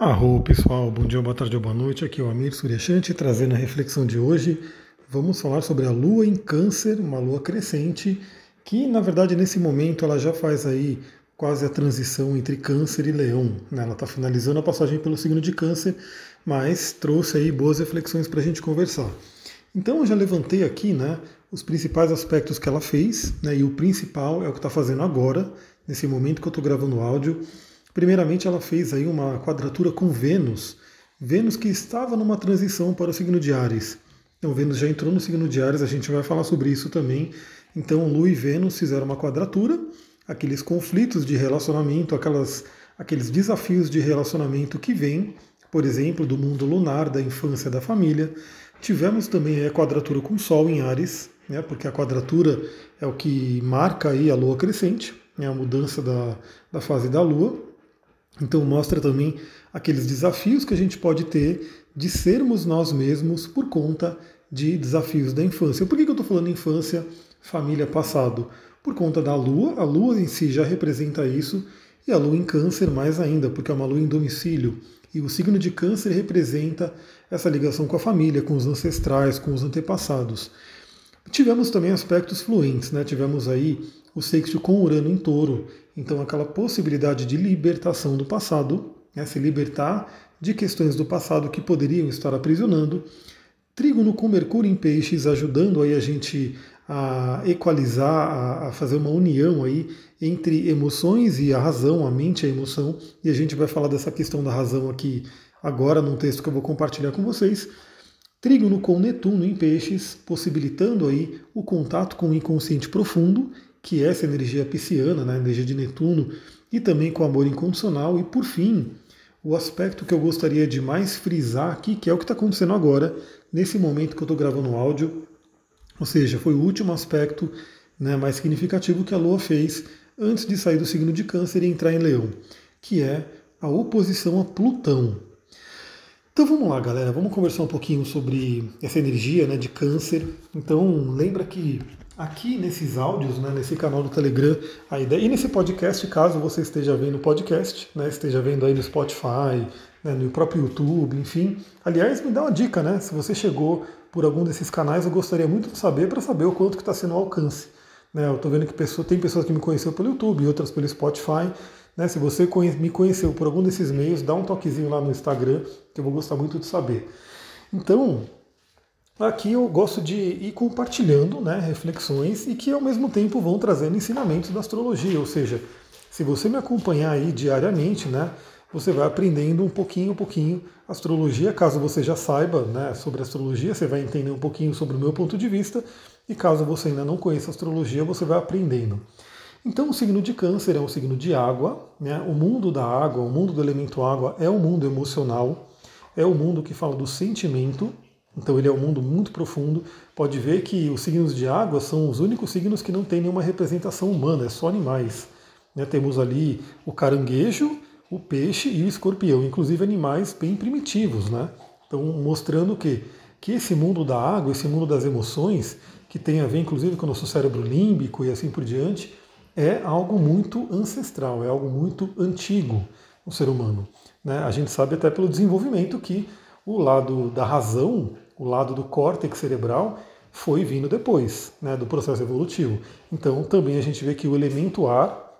Arro pessoal, bom dia, boa tarde ou boa noite. Aqui é o Amir Suryashanti trazendo a reflexão de hoje. Vamos falar sobre a Lua em Câncer, uma Lua crescente, que na verdade nesse momento ela já faz aí quase a transição entre Câncer e Leão. Né? Ela está finalizando a passagem pelo signo de Câncer, mas trouxe aí boas reflexões para a gente conversar. Então eu já levantei aqui, né, os principais aspectos que ela fez, né, e o principal é o que está fazendo agora, nesse momento que eu estou gravando o áudio. Primeiramente, ela fez aí uma quadratura com Vênus, Vênus que estava numa transição para o signo de Ares. Então, Vênus já entrou no signo de Ares, a gente vai falar sobre isso também. Então, Lua e Vênus fizeram uma quadratura, aqueles conflitos de relacionamento, aquelas, aqueles desafios de relacionamento que vêm, por exemplo, do mundo lunar, da infância da família. Tivemos também a quadratura com Sol em Ares, né, porque a quadratura é o que marca aí a Lua crescente, né, a mudança da, da fase da Lua. Então mostra também aqueles desafios que a gente pode ter de sermos nós mesmos por conta de desafios da infância. Por que eu estou falando infância, família, passado? Por conta da Lua, a Lua em si já representa isso, e a Lua em Câncer mais ainda, porque é uma Lua em domicílio. E o signo de Câncer representa essa ligação com a família, com os ancestrais, com os antepassados. Tivemos também aspectos fluentes, né? Tivemos aí o sexto com Urano em touro, então aquela possibilidade de libertação do passado, né? se libertar de questões do passado que poderiam estar aprisionando. Trígono com Mercúrio em peixes, ajudando aí a gente a equalizar, a, fazer uma união aí entre emoções e a razão, a mente e a emoção. E a gente vai falar dessa questão da razão aqui agora num texto que eu vou compartilhar com vocês. Trígono com Netuno em peixes, possibilitando aí o contato com o inconsciente profundo, que é essa energia pisciana, né, energia de Netuno, e também com amor incondicional. E por fim, o aspecto que eu gostaria de mais frisar aqui, que é o que está acontecendo agora, nesse momento que eu estou gravando o áudio, ou seja, foi o último aspecto né, mais significativo que a Lua fez antes de sair do signo de Câncer e entrar em Leão, que é a oposição a Plutão. Então vamos lá, galera, vamos conversar um pouquinho sobre essa energia né, de câncer. Então lembra que aqui nesses áudios, né, nesse canal do Telegram, a ideia, e nesse podcast, caso você esteja vendo o podcast, né, esteja vendo aí no Spotify, né, no próprio YouTube, enfim. Aliás, me dá uma dica, né? Se você chegou por algum desses canais, eu gostaria muito de saber para saber o quanto que está sendo o alcance. Né, eu estou vendo que pessoa, tem pessoas que me conheceram pelo YouTube, outras pelo Spotify. Né? Se você me conheceu por algum desses meios, dá um toquezinho lá no Instagram, que eu vou gostar muito de saber. Então, aqui eu gosto de ir compartilhando né, reflexões e que ao mesmo tempo vão trazendo ensinamentos da astrologia, ou seja, se você me acompanhar aí diariamente, né, você vai aprendendo um pouquinho, um pouquinho astrologia. Caso você já saiba né, sobre astrologia, você vai entender um pouquinho sobre o meu ponto de vista. E caso você ainda não conheça astrologia, você vai aprendendo. Então, o signo de Câncer é um signo de água, né? o mundo da água, o mundo do elemento água é o mundo emocional, é o mundo que fala do sentimento, então ele é um mundo muito profundo. Pode ver que os signos de água são os únicos signos que não têm nenhuma representação humana, é só animais. Né? Temos ali o caranguejo, o peixe e o escorpião, inclusive animais bem primitivos, né? Então mostrando que, que esse mundo da água, esse mundo das emoções, que tem a ver inclusive com o nosso cérebro límbico e assim por diante, é algo muito ancestral, é algo muito antigo no ser humano. Né? A gente sabe até pelo desenvolvimento que o lado da razão, o lado do córtex cerebral, foi vindo depois né, do processo evolutivo. Então também a gente vê que o elemento ar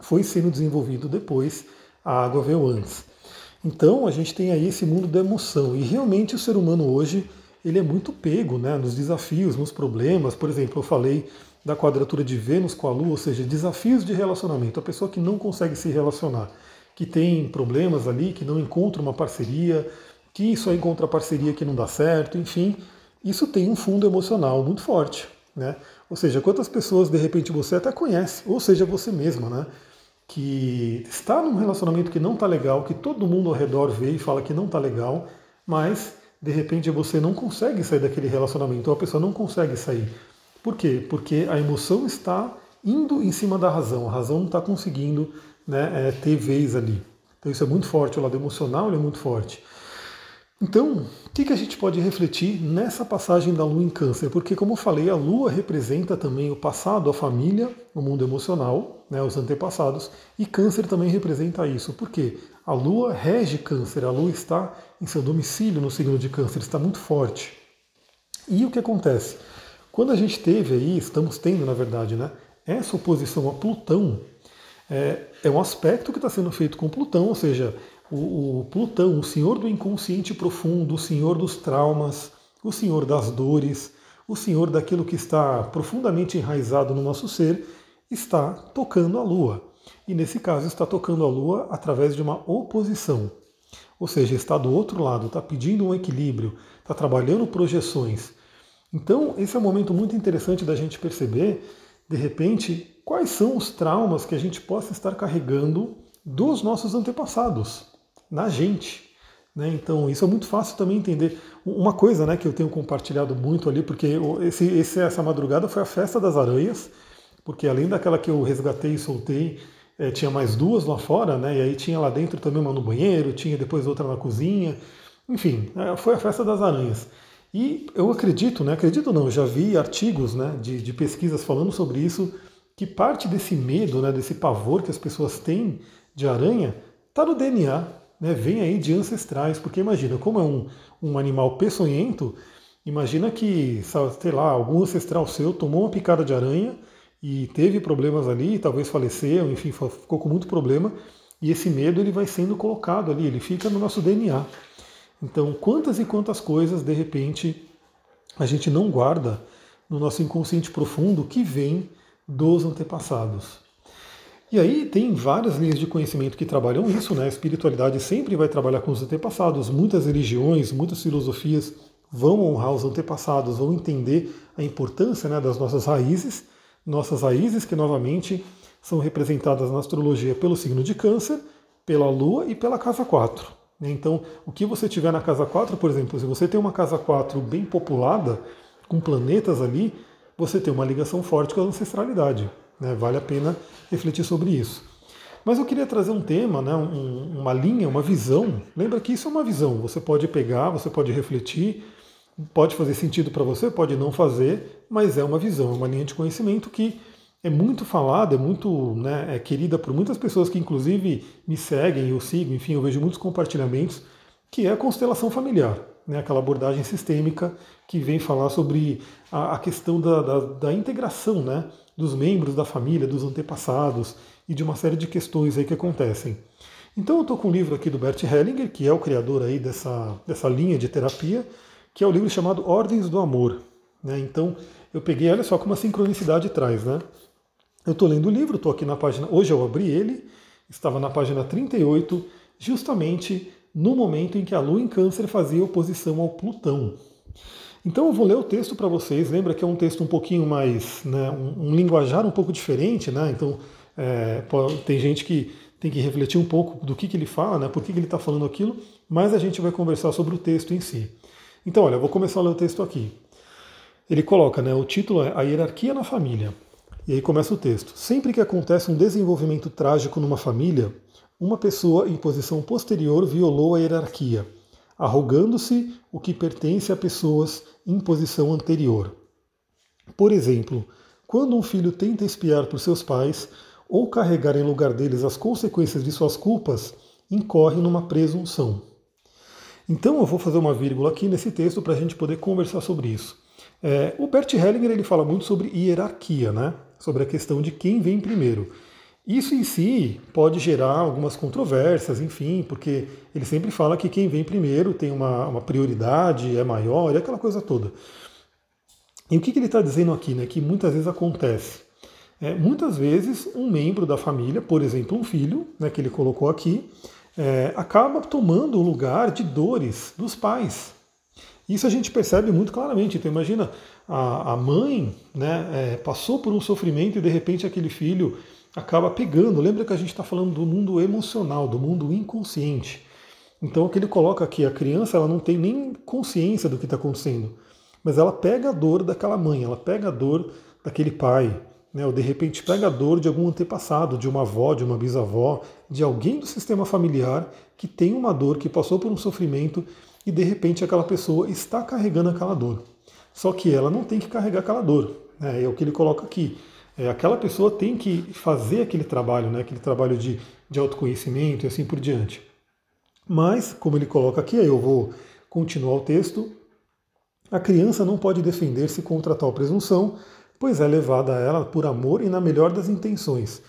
foi sendo desenvolvido depois, a água veio antes. Então a gente tem aí esse mundo da emoção e realmente o ser humano hoje ele é muito pego né, nos desafios, nos problemas. Por exemplo, eu falei da quadratura de Vênus com a Lua, ou seja, desafios de relacionamento. A pessoa que não consegue se relacionar, que tem problemas ali, que não encontra uma parceria, que só encontra parceria que não dá certo, enfim, isso tem um fundo emocional muito forte. Né? Ou seja, quantas pessoas de repente você até conhece, ou seja, você mesma, né? que está num relacionamento que não está legal, que todo mundo ao redor vê e fala que não está legal, mas de repente você não consegue sair daquele relacionamento, ou a pessoa não consegue sair. Por quê? Porque a emoção está indo em cima da razão, a razão não está conseguindo né, é, ter vez ali. Então isso é muito forte, o lado emocional é muito forte. Então, o que, que a gente pode refletir nessa passagem da Lua em Câncer? Porque, como eu falei, a Lua representa também o passado, a família, o mundo emocional, né, os antepassados, e Câncer também representa isso. Por quê? A Lua rege Câncer, a Lua está em seu domicílio no signo de Câncer, está muito forte. E o que acontece? Quando a gente teve aí, estamos tendo na verdade, né, essa oposição a Plutão, é, é um aspecto que está sendo feito com Plutão, ou seja, o, o Plutão, o senhor do inconsciente profundo, o senhor dos traumas, o senhor das dores, o senhor daquilo que está profundamente enraizado no nosso ser, está tocando a Lua. E nesse caso está tocando a Lua através de uma oposição. Ou seja, está do outro lado, está pedindo um equilíbrio, está trabalhando projeções. Então, esse é um momento muito interessante da gente perceber, de repente, quais são os traumas que a gente possa estar carregando dos nossos antepassados na gente. Né? Então, isso é muito fácil também entender. Uma coisa né, que eu tenho compartilhado muito ali, porque esse, esse, essa madrugada foi a festa das aranhas, porque além daquela que eu resgatei e soltei, é, tinha mais duas lá fora, né? E aí tinha lá dentro também uma no banheiro, tinha depois outra na cozinha. Enfim, é, foi a festa das aranhas. E eu acredito, né? Acredito não, já vi artigos né, de, de pesquisas falando sobre isso, que parte desse medo, né, desse pavor que as pessoas têm de aranha, está no DNA né, vem aí de ancestrais, porque imagina, como é um, um animal peçonhento, imagina que, sei lá, algum ancestral seu tomou uma picada de aranha e teve problemas ali, talvez faleceu, enfim, ficou com muito problema, e esse medo ele vai sendo colocado ali, ele fica no nosso DNA. Então, quantas e quantas coisas, de repente, a gente não guarda no nosso inconsciente profundo que vem dos antepassados. E aí tem várias linhas de conhecimento que trabalham isso, né? A espiritualidade sempre vai trabalhar com os antepassados. Muitas religiões, muitas filosofias vão honrar os antepassados, vão entender a importância né, das nossas raízes, nossas raízes que novamente são representadas na astrologia pelo signo de câncer, pela lua e pela casa 4. Né? Então, o que você tiver na casa 4, por exemplo, se você tem uma casa 4 bem populada, com planetas ali, você tem uma ligação forte com a ancestralidade. Né? Vale a pena refletir sobre isso. Mas eu queria trazer um tema, né, um, uma linha, uma visão. Lembra que isso é uma visão. Você pode pegar, você pode refletir, pode fazer sentido para você, pode não fazer, mas é uma visão, é uma linha de conhecimento que é muito falada, é muito né, é querida por muitas pessoas que inclusive me seguem, eu sigo, enfim, eu vejo muitos compartilhamentos, que é a constelação familiar, né, aquela abordagem sistêmica que vem falar sobre a, a questão da, da, da integração, né? Dos membros da família, dos antepassados e de uma série de questões aí que acontecem. Então eu estou com um livro aqui do Bert Hellinger, que é o criador aí dessa, dessa linha de terapia, que é o livro chamado Ordens do Amor. Né? Então eu peguei, olha só como a sincronicidade traz, né? Eu estou lendo o livro, estou aqui na página, hoje eu abri ele, estava na página 38, justamente no momento em que a Lua em Câncer fazia oposição ao Plutão. Então eu vou ler o texto para vocês. Lembra que é um texto um pouquinho mais, né, um, linguajar um pouco diferente, né? Então é, tem gente que tem que refletir um pouco do que, que ele fala, né? Por que, que ele está falando aquilo, mas a gente vai conversar sobre o texto em si. Então, olha, eu vou começar a ler o texto aqui. Ele coloca, né? O título é A Hierarquia na Família. E aí começa o texto. Sempre que acontece um desenvolvimento trágico numa família, uma pessoa em posição posterior violou a hierarquia arrogando-se o que pertence a pessoas em posição anterior. Por exemplo, quando um filho tenta espiar por seus pais ou carregar em lugar deles as consequências de suas culpas, incorre numa presunção. Então eu vou fazer uma vírgula aqui nesse texto para a gente poder conversar sobre isso. É, o Bert Hellinger ele fala muito sobre hierarquia, né? sobre a questão de quem vem primeiro. Isso em si pode gerar algumas controvérsias, enfim, porque ele sempre fala que quem vem primeiro tem uma, uma prioridade, é maior, é aquela coisa toda. E o que, que ele está dizendo aqui, né? Que muitas vezes acontece. É, muitas vezes um membro da família, por exemplo, um filho, né, que ele colocou aqui, é, acaba tomando o lugar de dores dos pais. Isso a gente percebe muito claramente. Então imagina a, a mãe né, é, passou por um sofrimento e de repente aquele filho acaba pegando. Lembra que a gente está falando do mundo emocional, do mundo inconsciente. Então o que ele coloca aqui, a criança ela não tem nem consciência do que está acontecendo, mas ela pega a dor daquela mãe, ela pega a dor daquele pai, né? ou de repente pega a dor de algum antepassado, de uma avó, de uma bisavó, de alguém do sistema familiar que tem uma dor, que passou por um sofrimento e de repente aquela pessoa está carregando aquela dor. Só que ela não tem que carregar aquela dor. Né? É o que ele coloca aqui. É, aquela pessoa tem que fazer aquele trabalho, né? aquele trabalho de, de autoconhecimento e assim por diante. Mas, como ele coloca aqui, eu vou continuar o texto. A criança não pode defender-se contra tal presunção, pois é levada a ela por amor e na melhor das intenções.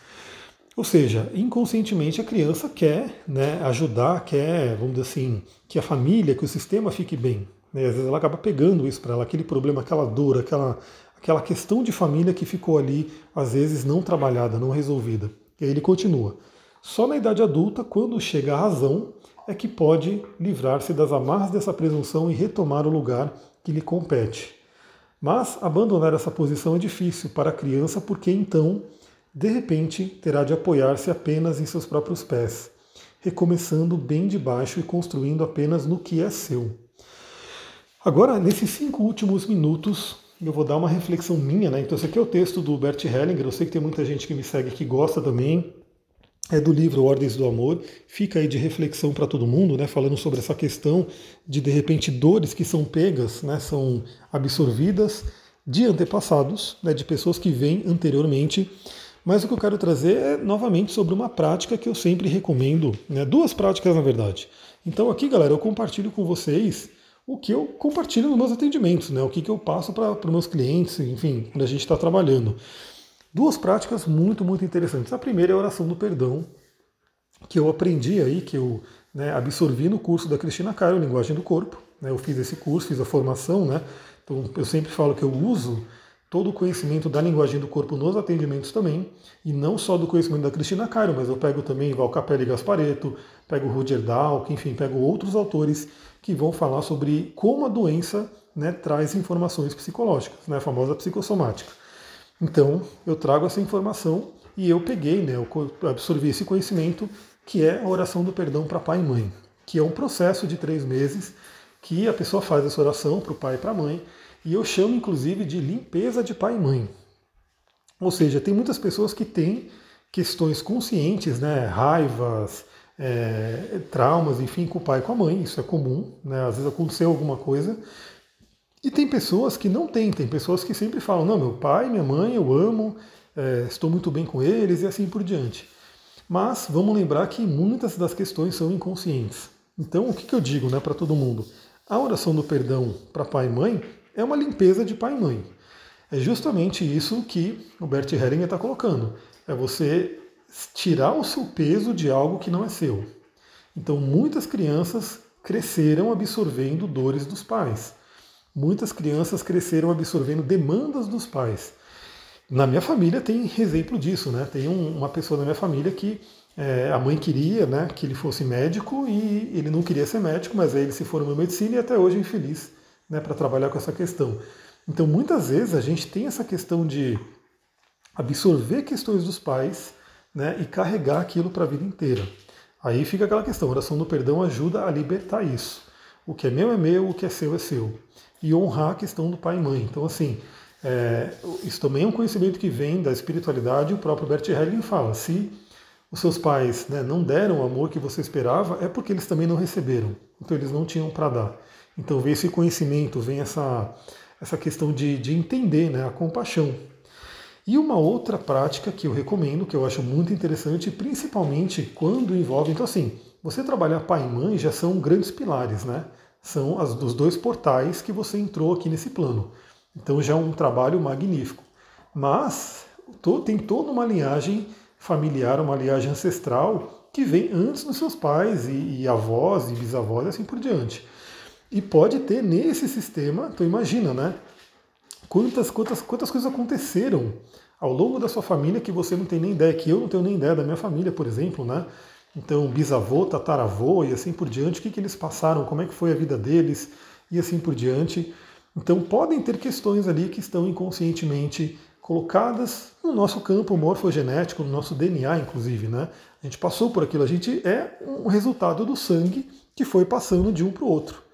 Ou seja, inconscientemente a criança quer né, ajudar, quer, vamos dizer assim, que a família, que o sistema fique bem. Né? Às vezes ela acaba pegando isso para ela, aquele problema, aquela dor, aquela, aquela questão de família que ficou ali, às vezes não trabalhada, não resolvida. E aí ele continua. Só na idade adulta, quando chega a razão, é que pode livrar-se das amarras dessa presunção e retomar o lugar que lhe compete. Mas abandonar essa posição é difícil para a criança porque então de repente terá de apoiar-se apenas em seus próprios pés, recomeçando bem de baixo e construindo apenas no que é seu. Agora, nesses cinco últimos minutos, eu vou dar uma reflexão minha, né? Então, esse aqui é o texto do Bert Hellinger. Eu sei que tem muita gente que me segue que gosta também. É do livro Ordens do Amor. Fica aí de reflexão para todo mundo, né? Falando sobre essa questão de, de repente, dores que são pegas, né? São absorvidas de antepassados, né? De pessoas que vêm anteriormente mas o que eu quero trazer é novamente sobre uma prática que eu sempre recomendo, né? duas práticas na verdade. Então aqui, galera, eu compartilho com vocês o que eu compartilho nos meus atendimentos, né? o que, que eu passo para os meus clientes, enfim, quando a gente está trabalhando. Duas práticas muito, muito interessantes. A primeira é a oração do perdão, que eu aprendi aí, que eu né, absorvi no curso da Cristina Caio, Linguagem do Corpo. Né? Eu fiz esse curso, fiz a formação, né? Então eu sempre falo que eu uso todo o conhecimento da linguagem do corpo nos atendimentos também, e não só do conhecimento da Cristina Cairo, mas eu pego também Val Capelli Gaspareto, pego Roger Dahl, enfim, pego outros autores que vão falar sobre como a doença né, traz informações psicológicas, né, a famosa psicossomática. Então, eu trago essa informação e eu peguei, né, eu absorvi esse conhecimento que é a oração do perdão para pai e mãe, que é um processo de três meses que a pessoa faz essa oração para o pai e para a mãe, e eu chamo inclusive de limpeza de pai e mãe. Ou seja, tem muitas pessoas que têm questões conscientes, né, raivas, é, traumas, enfim, com o pai e com a mãe, isso é comum, né, às vezes aconteceu alguma coisa. E tem pessoas que não têm, tem pessoas que sempre falam, não, meu pai, minha mãe, eu amo, é, estou muito bem com eles e assim por diante. Mas vamos lembrar que muitas das questões são inconscientes. Então, o que, que eu digo né, para todo mundo? A oração do perdão para pai e mãe é uma limpeza de pai e mãe. É justamente isso que o Bert Hellinger está colocando. É você tirar o seu peso de algo que não é seu. Então, muitas crianças cresceram absorvendo dores dos pais. Muitas crianças cresceram absorvendo demandas dos pais. Na minha família tem exemplo disso, né? Tem um, uma pessoa na minha família que é, a mãe queria né, que ele fosse médico e ele não queria ser médico, mas aí ele se formou em medicina e até hoje é infeliz né, para trabalhar com essa questão. Então, muitas vezes a gente tem essa questão de absorver questões dos pais né, e carregar aquilo para a vida inteira. Aí fica aquela questão, a oração do perdão ajuda a libertar isso. O que é meu é meu, o que é seu é seu. E honrar a questão do pai e mãe. Então, assim, é, isso também é um conhecimento que vem da espiritualidade. O próprio Bert Helling fala: se os seus pais né, não deram o amor que você esperava, é porque eles também não receberam. Então, eles não tinham para dar. Então vem esse conhecimento, vem essa, essa questão de, de entender né, a compaixão. E uma outra prática que eu recomendo, que eu acho muito interessante, principalmente quando envolve. Então, assim, você trabalhar pai e mãe já são grandes pilares, né? São as, os dois portais que você entrou aqui nesse plano. Então já é um trabalho magnífico. Mas tô, tem toda uma linhagem familiar, uma linhagem ancestral que vem antes dos seus pais e, e avós e bisavós e assim por diante. E pode ter nesse sistema, então imagina, né? Quantas, quantas, quantas coisas aconteceram ao longo da sua família que você não tem nem ideia, que eu não tenho nem ideia da minha família, por exemplo, né? Então, bisavô, tataravô e assim por diante, o que, que eles passaram, como é que foi a vida deles e assim por diante. Então, podem ter questões ali que estão inconscientemente colocadas no nosso campo morfogenético, no nosso DNA, inclusive, né? A gente passou por aquilo, a gente é um resultado do sangue que foi passando de um para o outro.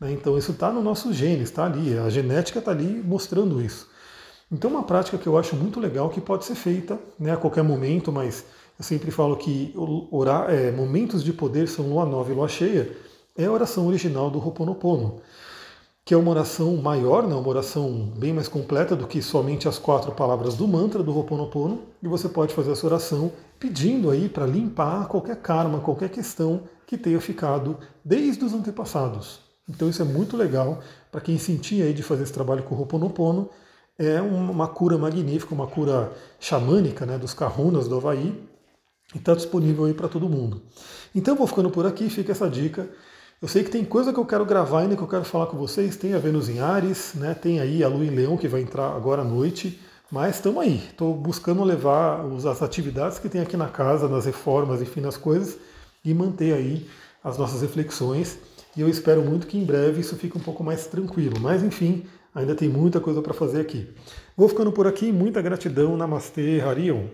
Né? Então isso está no nosso genes, está ali, a genética está ali mostrando isso. Então uma prática que eu acho muito legal que pode ser feita né, a qualquer momento, mas eu sempre falo que orar, é, momentos de poder são lua nova e lua cheia, é a oração original do Ho'oponopono, que é uma oração maior, né, uma oração bem mais completa do que somente as quatro palavras do mantra do Ho'oponopono, e você pode fazer essa oração pedindo aí para limpar qualquer karma, qualquer questão que tenha ficado desde os antepassados. Então isso é muito legal para quem sentia aí de fazer esse trabalho com o Ho'oponopono, é uma cura magnífica, uma cura xamânica né, dos kahunas do Havaí, e está disponível aí para todo mundo. Então vou ficando por aqui, fica essa dica. Eu sei que tem coisa que eu quero gravar ainda, que eu quero falar com vocês. Tem a Vênus em Ares, né? tem aí a Lua em Leão, que vai entrar agora à noite. Mas estamos aí, estou buscando levar as atividades que tem aqui na casa, nas reformas, enfim, nas coisas, e manter aí as nossas reflexões. E eu espero muito que em breve isso fique um pouco mais tranquilo. Mas enfim, ainda tem muita coisa para fazer aqui. Vou ficando por aqui, muita gratidão. Namastê, Harion.